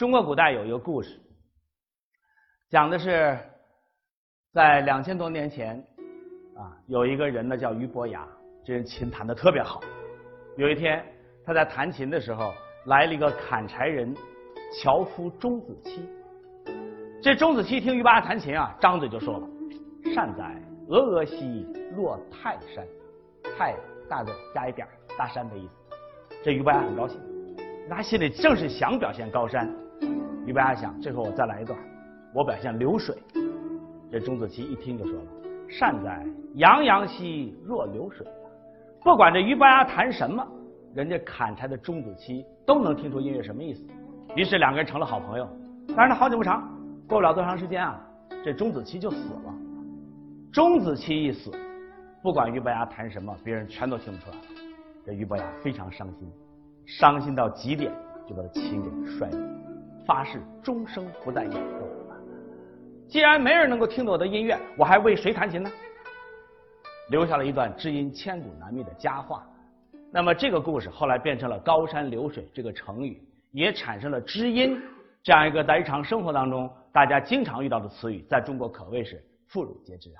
中国古代有一个故事，讲的是在两千多年前啊，有一个人呢叫俞伯牙，这人琴弹的特别好。有一天他在弹琴的时候，来了一个砍柴人樵夫钟子期。这钟子期听俞伯牙弹琴啊，张嘴就说了：“善哉，峨峨兮若泰山。”泰大的加一点大山的意思。这俞伯牙很高兴，他心里正是想表现高山。俞伯牙想，这回我再来一段，我表现流水。这钟子期一听就说了：“善哉，洋洋兮若流水。”不管这俞伯牙弹什么，人家砍柴的钟子期都能听出音乐什么意思。于是两个人成了好朋友。但是他，好景不长，过不了多长时间啊，这钟子期就死了。钟子期一死，不管俞伯牙弹什么，别人全都听不出来了。这俞伯牙非常伤心，伤心到极点，就把琴给摔了，发誓终生不再演奏。既然没人能够听懂我的音乐，我还为谁弹琴呢？留下了一段知音千古难觅的佳话。那么这个故事后来变成了“高山流水”这个成语，也产生了知音这样一个在日常生活当中大家经常遇到的词语，在中国可谓是妇孺皆知啊。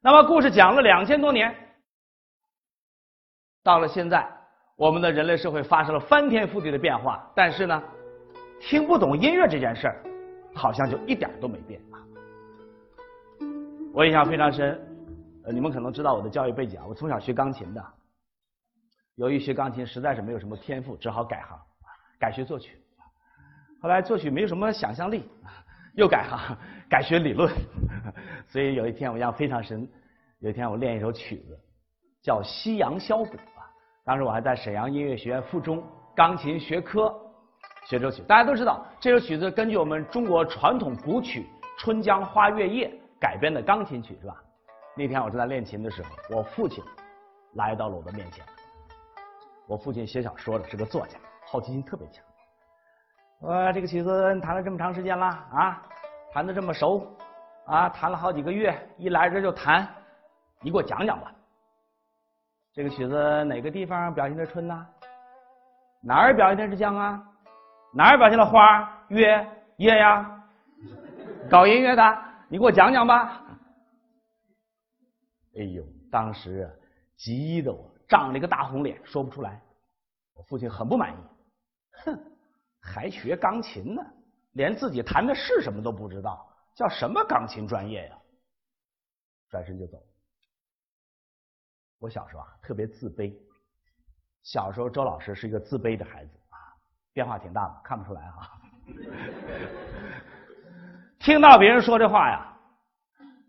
那么故事讲了两千多年，到了现在，我们的人类社会发生了翻天覆地的变化，但是呢，听不懂音乐这件事儿，好像就一点都没变啊。我印象非常深，呃，你们可能知道我的教育背景啊，我从小学钢琴的，由于学钢琴实在是没有什么天赋，只好改行，改学作曲。后来作曲没有什么想象力，又改行，改学理论。所以有一天我印象非常深，有一天我练一首曲子，叫《夕阳箫鼓》啊。当时我还在沈阳音乐学院附中钢琴学科学这首曲。大家都知道，这首曲子根据我们中国传统古曲《春江花月夜》改编的钢琴曲，是吧？那天我正在练琴的时候，我父亲来到了我的面前。我父亲写小说的，是个作家，好奇心特别强。我这个曲子弹了这么长时间了啊，弹的这么熟啊，弹了好几个月，一来这就弹，你给我讲讲吧。这个曲子哪个地方表现的春呢？哪儿表现的是江啊？哪儿表现了花、月、夜呀？搞音乐的，你给我讲讲吧。哎呦，当时急得我涨了一个大红脸，说不出来。我父亲很不满意，哼。还学钢琴呢，连自己弹的是什么都不知道，叫什么钢琴专业呀？转身就走。我小时候啊特别自卑，小时候周老师是一个自卑的孩子，变化挺大的，看不出来哈。听到别人说这话呀，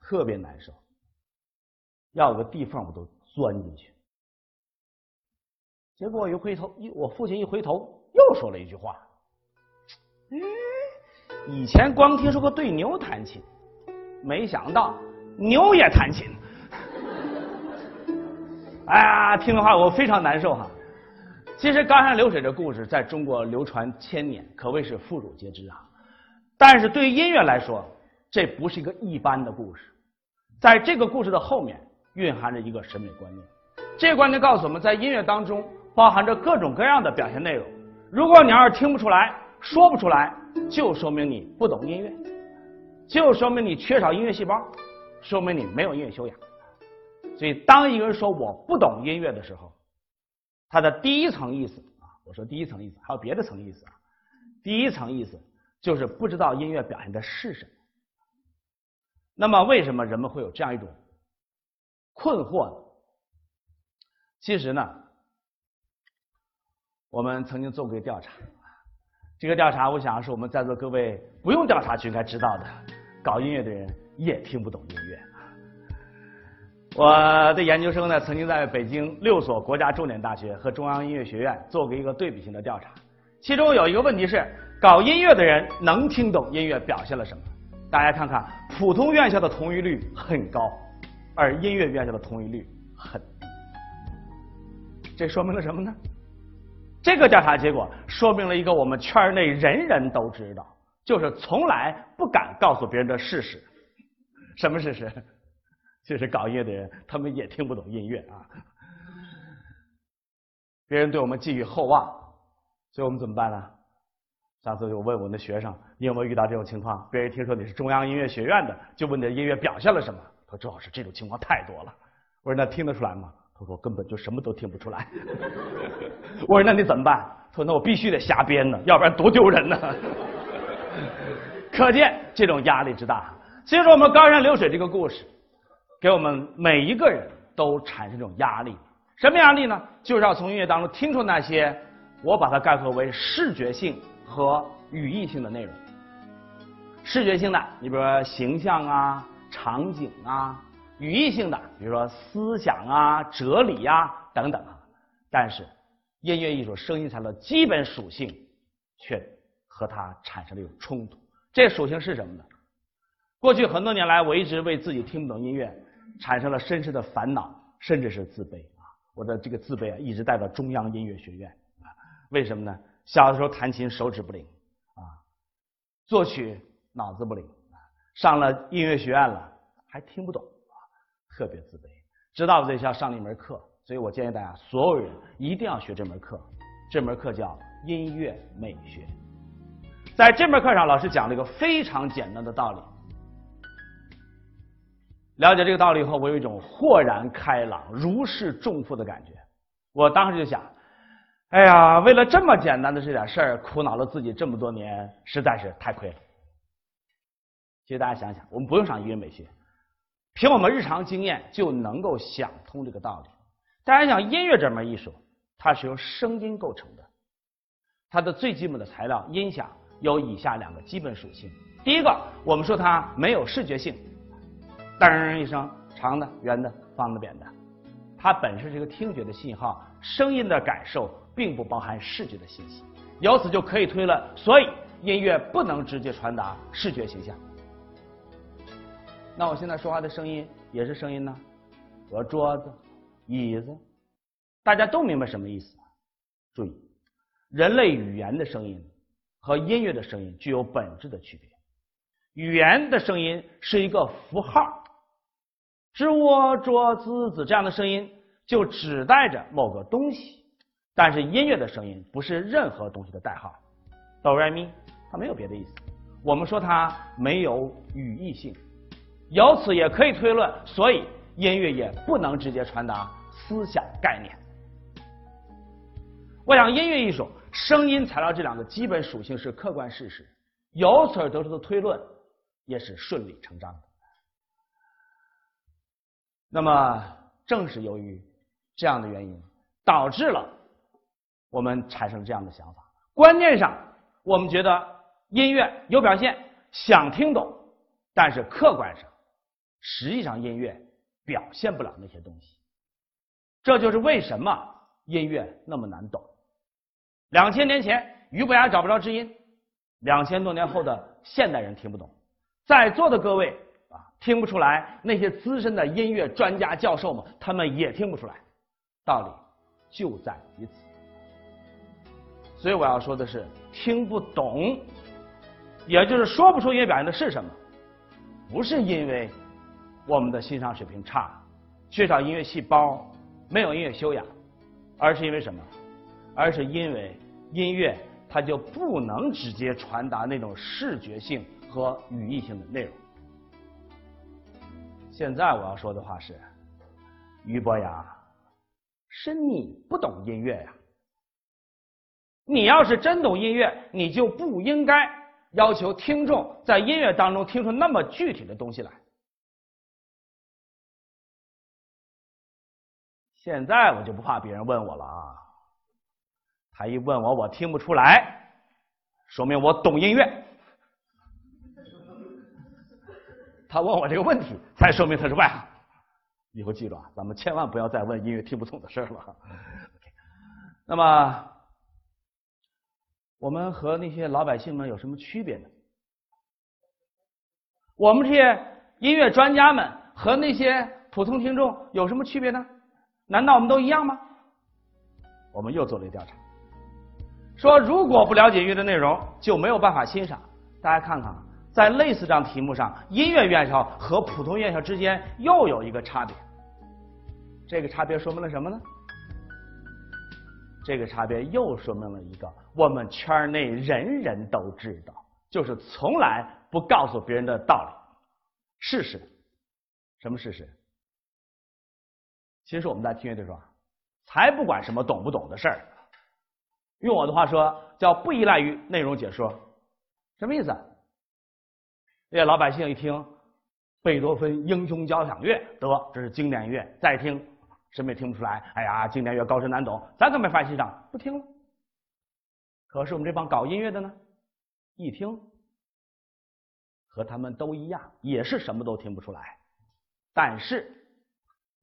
特别难受，要有个地缝我都钻进去。结果一回头，一我父亲一回头又说了一句话。以前光听说过对牛弹琴，没想到牛也弹琴。哎呀，听的话我非常难受哈。其实高山流水这故事在中国流传千年，可谓是妇孺皆知啊。但是对于音乐来说，这不是一个一般的故事。在这个故事的后面，蕴含着一个审美观念。这个观念告诉我们在音乐当中包含着各种各样的表现内容。如果你要是听不出来，说不出来，就说明你不懂音乐，就说明你缺少音乐细胞，说明你没有音乐修养。所以，当一个人说我不懂音乐的时候，他的第一层意思啊，我说第一层意思，还有别的层意思啊。第一层意思就是不知道音乐表现的是什么。那么，为什么人们会有这样一种困惑呢？其实呢，我们曾经做过一个调查。这个调查，我想是我们在座各位不用调查就应该知道的。搞音乐的人也听不懂音乐。我的研究生呢，曾经在北京六所国家重点大学和中央音乐学院做过一个对比性的调查，其中有一个问题是：搞音乐的人能听懂音乐表现了什么？大家看看，普通院校的同意率很高，而音乐院校的同意率很低。这说明了什么呢？这个调查结果说明了一个我们圈内人人都知道，就是从来不敢告诉别人的事实。什么事实？就是搞音乐的人，他们也听不懂音乐啊。别人对我们寄予厚望，所以我们怎么办呢？上次我问我的学生，你有没有遇到这种情况？别人听说你是中央音乐学院的，就问你的音乐表现了什么？他说：“周老师，这种情况太多了。”我说：“那听得出来吗？”他说：“根本就什么都听不出来。”我说：“那你怎么办？”他说：“那我必须得瞎编呢，要不然多丢人呢。”可见这种压力之大。所以说，我们高山流水这个故事，给我们每一个人都产生这种压力。什么压力呢？就是要从音乐当中听出那些，我把它概括为视觉性。和语义性的内容，视觉性的，你比如说形象啊、场景啊；语义性的，比如说思想啊、哲理呀等等啊。但是，音乐艺术声音材料基本属性却和它产生了一种冲突。这属性是什么呢？过去很多年来，我一直为自己听不懂音乐产生了深深的烦恼，甚至是自卑啊！我的这个自卑啊，一直带到中央音乐学院啊？为什么呢？小的时候弹琴手指不灵，啊，作曲脑子不灵，上了音乐学院了还听不懂，啊，特别自卑。知道在校上了一门课，所以我建议大家所有人一定要学这门课。这门课叫音乐美学。在这门课上，老师讲了一个非常简单的道理。了解这个道理以后，我有一种豁然开朗、如释重负的感觉。我当时就想。哎呀，为了这么简单的这点事儿，苦恼了自己这么多年，实在是太亏了。其实大家想想，我们不用上音乐美学，凭我们日常经验就能够想通这个道理。大家想，音乐这门艺术，它是由声音构成的，它的最基本的材料音响有以下两个基本属性。第一个，我们说它没有视觉性，噔一声，长的、圆的、方的、扁的，它本身是一个听觉的信号，声音的感受。并不包含视觉的信息，由此就可以推论，所以音乐不能直接传达视觉形象。那我现在说话的声音也是声音呢，和桌子、椅子，大家都明白什么意思？注意，人类语言的声音和音乐的声音具有本质的区别。语言的声音是一个符号，是我、桌、子、子这样的声音，就指代着某个东西。但是音乐的声音不是任何东西的代号，哆来咪，它没有别的意思。我们说它没有语义性，由此也可以推论，所以音乐也不能直接传达思想概念。我想，音乐艺术声音材料这两个基本属性是客观事实，由此得出的推论也是顺理成章的。那么，正是由于这样的原因，导致了。我们产生这样的想法，观念上我们觉得音乐有表现，想听懂，但是客观上，实际上音乐表现不了那些东西。这就是为什么音乐那么难懂。两千年前，俞伯牙找不着知音；两千多年后的现代人听不懂。在座的各位，听不出来；那些资深的音乐专家教授们，他们也听不出来。道理就在于此。所以我要说的是，听不懂，也就是说不出音乐表现的是什么，不是因为我们的欣赏水平差，缺少音乐细胞，没有音乐修养，而是因为什么？而是因为音乐它就不能直接传达那种视觉性和语义性的内容。现在我要说的话是，俞伯牙，是你不懂音乐呀。你要是真懂音乐，你就不应该要求听众在音乐当中听出那么具体的东西来。现在我就不怕别人问我了啊！他一问我，我听不出来，说明我懂音乐。他问我这个问题，才说明他是外行。以后记住啊，咱们千万不要再问音乐听不懂的事了。那么。我们和那些老百姓们有什么区别呢？我们这些音乐专家们和那些普通听众有什么区别呢？难道我们都一样吗？我们又做了一调查，说如果不了解音乐的内容，就没有办法欣赏。大家看看，在类似这样题目上，音乐院校和普通院校之间又有一个差别。这个差别说明了什么呢？这个差别又说明了一个我们圈内人人都知道，就是从来不告诉别人的道理。事实，什么事实？其实我们在听乐队说，才不管什么懂不懂的事儿。用我的话说，叫不依赖于内容解说。什么意思？那些老百姓一听贝多芬《英雄交响乐》，得这是经典乐，再听什么也听不出来。哎呀，经典乐高深难懂，咱可没法欣赏，不听了。可是我们这帮搞音乐的呢，一听和他们都一样，也是什么都听不出来。但是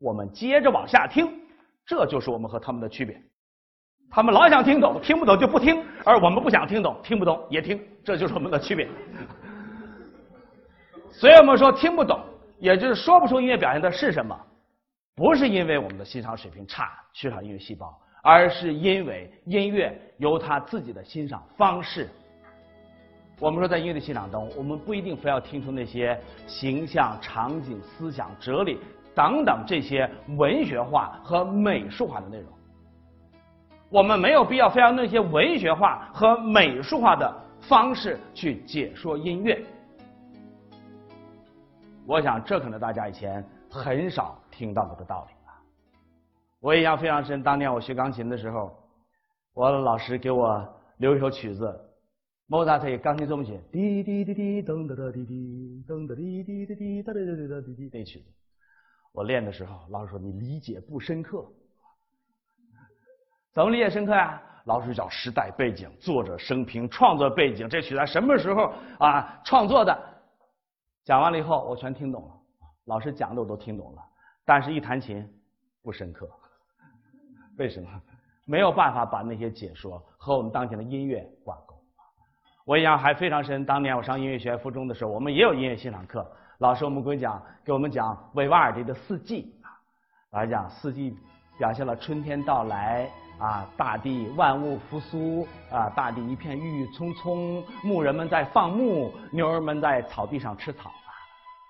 我们接着往下听，这就是我们和他们的区别。他们老想听懂，听不懂就不听；而我们不想听懂，听不懂也听，这就是我们的区别。所以我们说听不懂，也就是说不出音乐表现的是什么，不是因为我们的欣赏水平差，缺少音乐细胞，而是因为音乐有它自己的欣赏方式。我们说在音乐的欣赏中，我们不一定非要听出那些形象、场景、思想、哲理等等这些文学化和美术化的内容。我们没有必要非要那些文学化和美术化的方式去解说音乐。我想，这可能大家以前很少听到过的道理了。我印象非常深，当年我学钢琴的时候，我的老师给我留一首曲子，莫扎特钢琴奏鸣曲，滴滴滴滴噔噔噔滴滴噔噔滴滴滴滴哒哒哒哒滴滴那曲子。我练的时候，老师说你理解不深刻。怎么理解深刻呀？老师讲时代背景、作者生平、创作背景，这曲子什么时候啊创作的？讲完了以后，我全听懂了。老师讲的我都听懂了，但是一弹琴不深刻。为什么？没有办法把那些解说和我们当前的音乐挂钩。我印象还非常深，当年我上音乐学院附中的时候，我们也有音乐欣赏课。老师我们给讲给我们讲维瓦尔第的《四季》啊，老师讲四季表现了春天到来。啊，大地万物复苏啊，大地一片郁郁葱葱，牧人们在放牧，牛儿们在草地上吃草啊，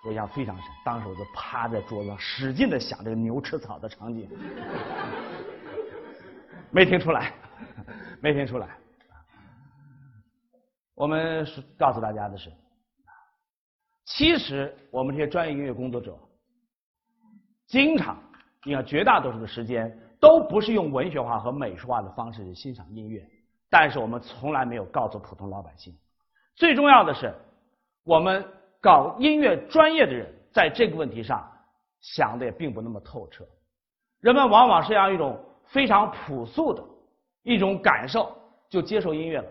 我印象非常深。当时我就趴在桌子上，使劲的想这个牛吃草的场景，没听出来，没听出来。我们告诉大家的是，其实我们这些专业音乐工作者，经常，你看绝大多数的时间。都不是用文学化和美术化的方式去欣赏音乐，但是我们从来没有告诉普通老百姓。最重要的是，我们搞音乐专业的人在这个问题上想的也并不那么透彻。人们往往是要一种非常朴素的一种感受就接受音乐了。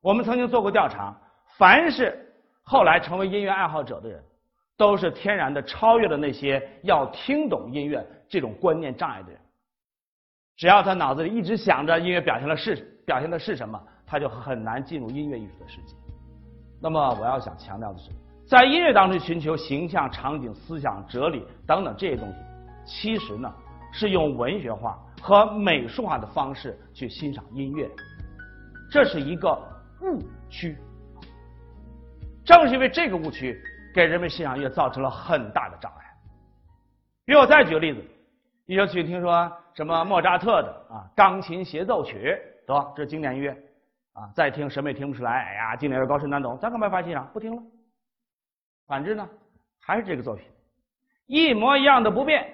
我们曾经做过调查，凡是后来成为音乐爱好者的人，都是天然的超越了那些要听懂音乐这种观念障碍的人。只要他脑子里一直想着音乐表现的是表现的是什么，他就很难进入音乐艺术的世界。那么我要想强调的是，在音乐当中寻求形象、场景、思想、哲理等等这些东西，其实呢是用文学化和美术化的方式去欣赏音乐，这是一个误区。正是因为这个误区，给人们欣赏音乐造成了很大的障碍。比如我再举个例子。你就去听说什么莫扎特的啊钢琴协奏曲，得这经典音乐啊，再听什么也听不出来。哎呀，经典乐高深难懂，咱干嘛发欣赏？不听了。反之呢，还是这个作品，一模一样的不变，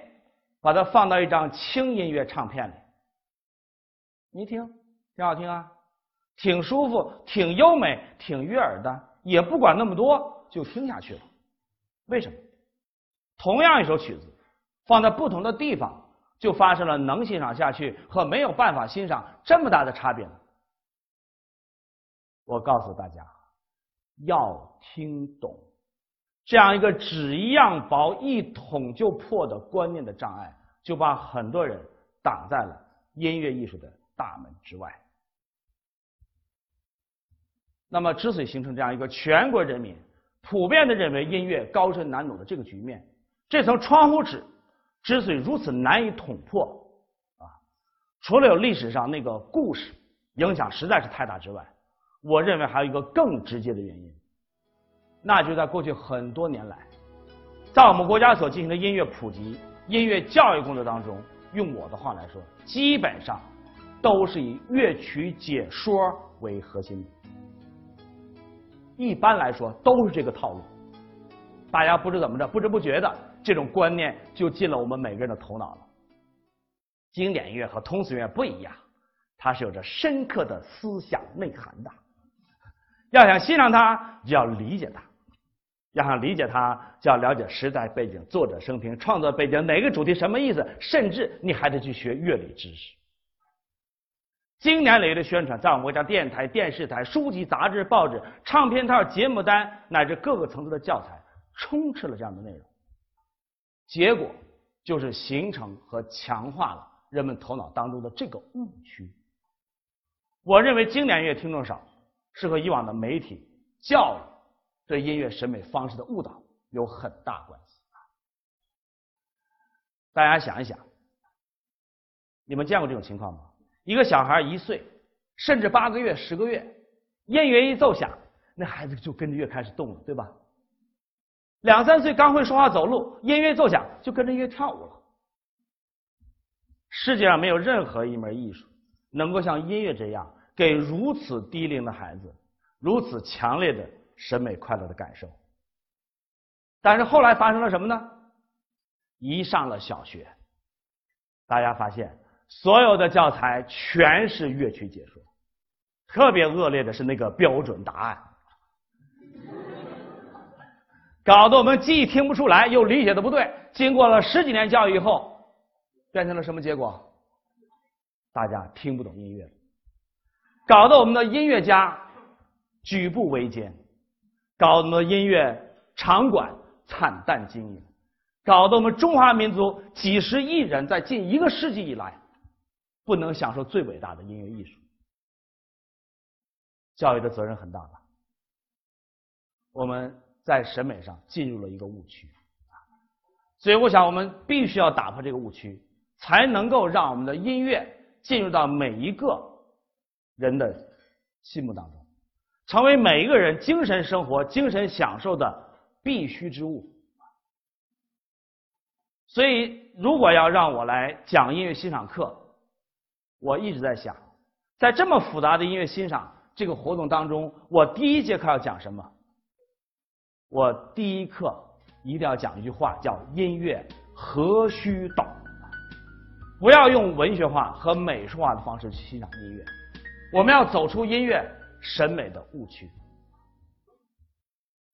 把它放到一张轻音乐唱片里，你听，挺好听啊，挺舒服，挺优美，挺悦耳的，也不管那么多，就听下去了。为什么？同样一首曲子。放在不同的地方，就发生了能欣赏下去和没有办法欣赏这么大的差别。我告诉大家，要听懂这样一个纸一样薄、一捅就破的观念的障碍，就把很多人挡在了音乐艺术的大门之外。那么，之所以形成这样一个全国人民普遍的认为音乐高深难懂的这个局面，这层窗户纸。之所以如此难以捅破，啊，除了有历史上那个故事影响实在是太大之外，我认为还有一个更直接的原因，那就在过去很多年来，在我们国家所进行的音乐普及、音乐教育工作当中，用我的话来说，基本上都是以乐曲解说为核心的。一般来说都是这个套路。大家不知怎么着，不知不觉的，这种观念就进了我们每个人的头脑了。经典音乐和通俗音乐不一样，它是有着深刻的思想内涵的。要想欣赏它，就要理解它；要想理解它，就要了解时代背景、作者生平、创作背景、哪个主题、什么意思，甚至你还得去学乐理知识。经年累月的宣传，在我们国家电台、电视台、书籍、杂志、报纸、唱片套、节目单乃至各个层次的教材。充斥了这样的内容，结果就是形成和强化了人们头脑当中的这个误区。我认为经典音乐听众少，是和以往的媒体教育对音乐审美方式的误导有很大关系。大家想一想，你们见过这种情况吗？一个小孩一岁，甚至八个月、十个月，音乐一奏响，那孩子就跟着乐开始动了，对吧？两三岁刚会说话走路，音乐奏响就跟着乐跳舞了。世界上没有任何一门艺术能够像音乐这样给如此低龄的孩子如此强烈的审美快乐的感受。但是后来发生了什么呢？一上了小学，大家发现所有的教材全是乐曲解说，特别恶劣的是那个标准答案。搞得我们既听不出来，又理解的不对。经过了十几年教育以后，变成了什么结果？大家听不懂音乐，搞得我们的音乐家举步维艰，搞得我们的音乐场馆惨淡经营，搞得我们中华民族几十亿人在近一个世纪以来不能享受最伟大的音乐艺术。教育的责任很大吧？我们。在审美上进入了一个误区，所以我想我们必须要打破这个误区，才能够让我们的音乐进入到每一个人的心目当中，成为每一个人精神生活、精神享受的必须之物。所以，如果要让我来讲音乐欣赏课，我一直在想，在这么复杂的音乐欣赏这个活动当中，我第一节课要讲什么？我第一课一定要讲一句话，叫“音乐何须懂”，不要用文学化和美术化的方式去欣赏音乐。我们要走出音乐审美的误区。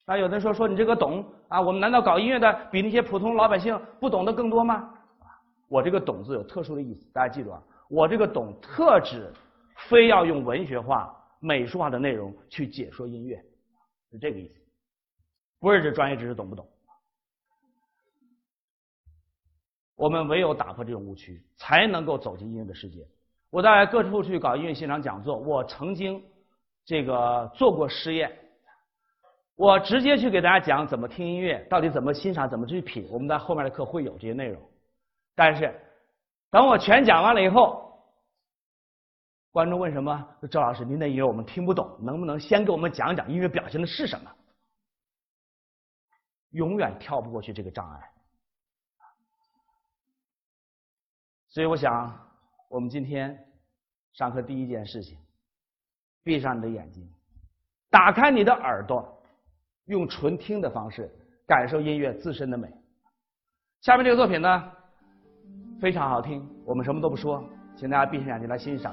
啊，有的人说说你这个懂啊，我们难道搞音乐的比那些普通老百姓不懂得更多吗？我这个“懂”字有特殊的意思，大家记住啊，我这个“懂”特指非要用文学化、美术化的内容去解说音乐，是这个意思。不是指专业知识懂不懂？我们唯有打破这种误区，才能够走进音乐的世界。我在各处去搞音乐现场讲座，我曾经这个做过实验。我直接去给大家讲怎么听音乐，到底怎么欣赏，怎么去品。我们在后面的课会有这些内容。但是等我全讲完了以后，观众问什么？赵老师，您的音乐我们听不懂，能不能先给我们讲讲音乐表现的是什么？永远跳不过去这个障碍，所以我想，我们今天上课第一件事情，闭上你的眼睛，打开你的耳朵，用纯听的方式感受音乐自身的美。下面这个作品呢，非常好听，我们什么都不说，请大家闭上眼睛来欣赏。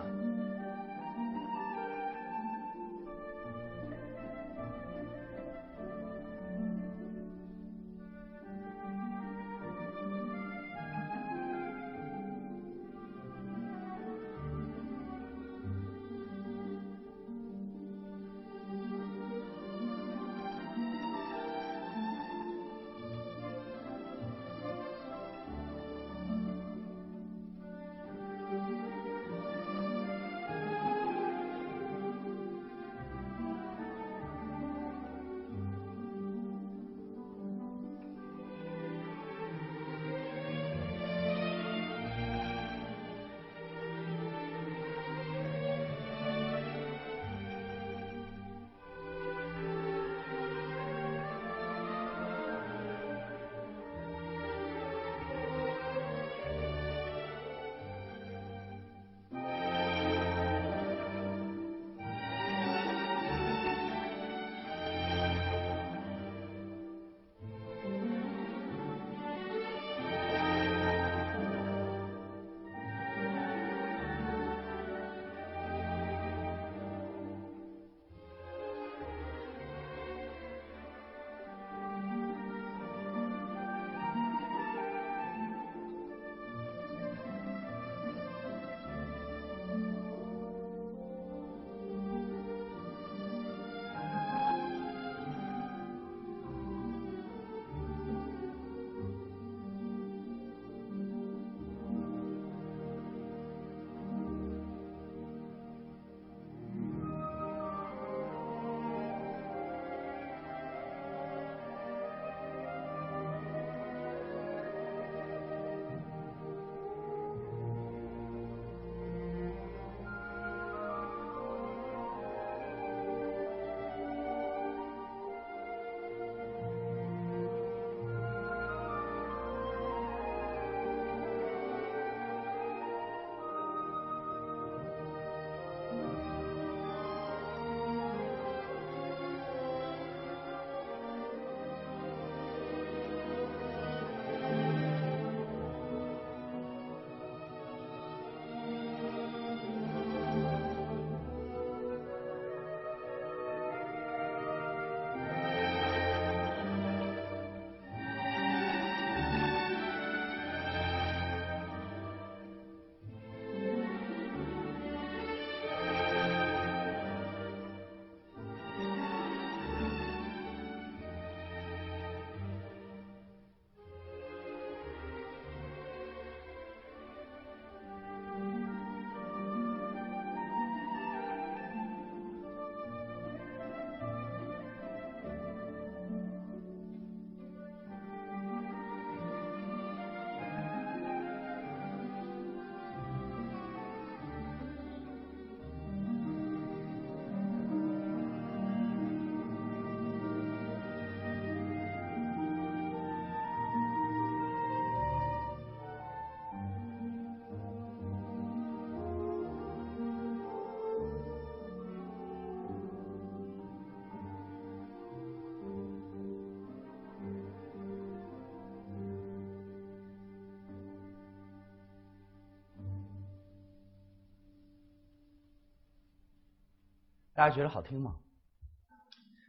大家觉得好听吗？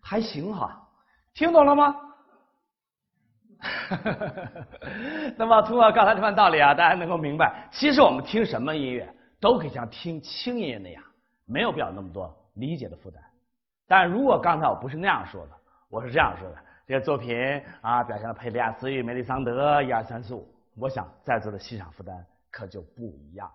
还行哈，听懂了吗？那么通过刚才这番道理啊，大家能够明白，其实我们听什么音乐都可以像听轻音乐那样，没有必要那么多理解的负担。但如果刚才我不是那样说的，我是这样说的，这些作品啊，表现了佩利亚斯与梅丽桑德一二三四五，我想在座的欣赏负担可就不一样。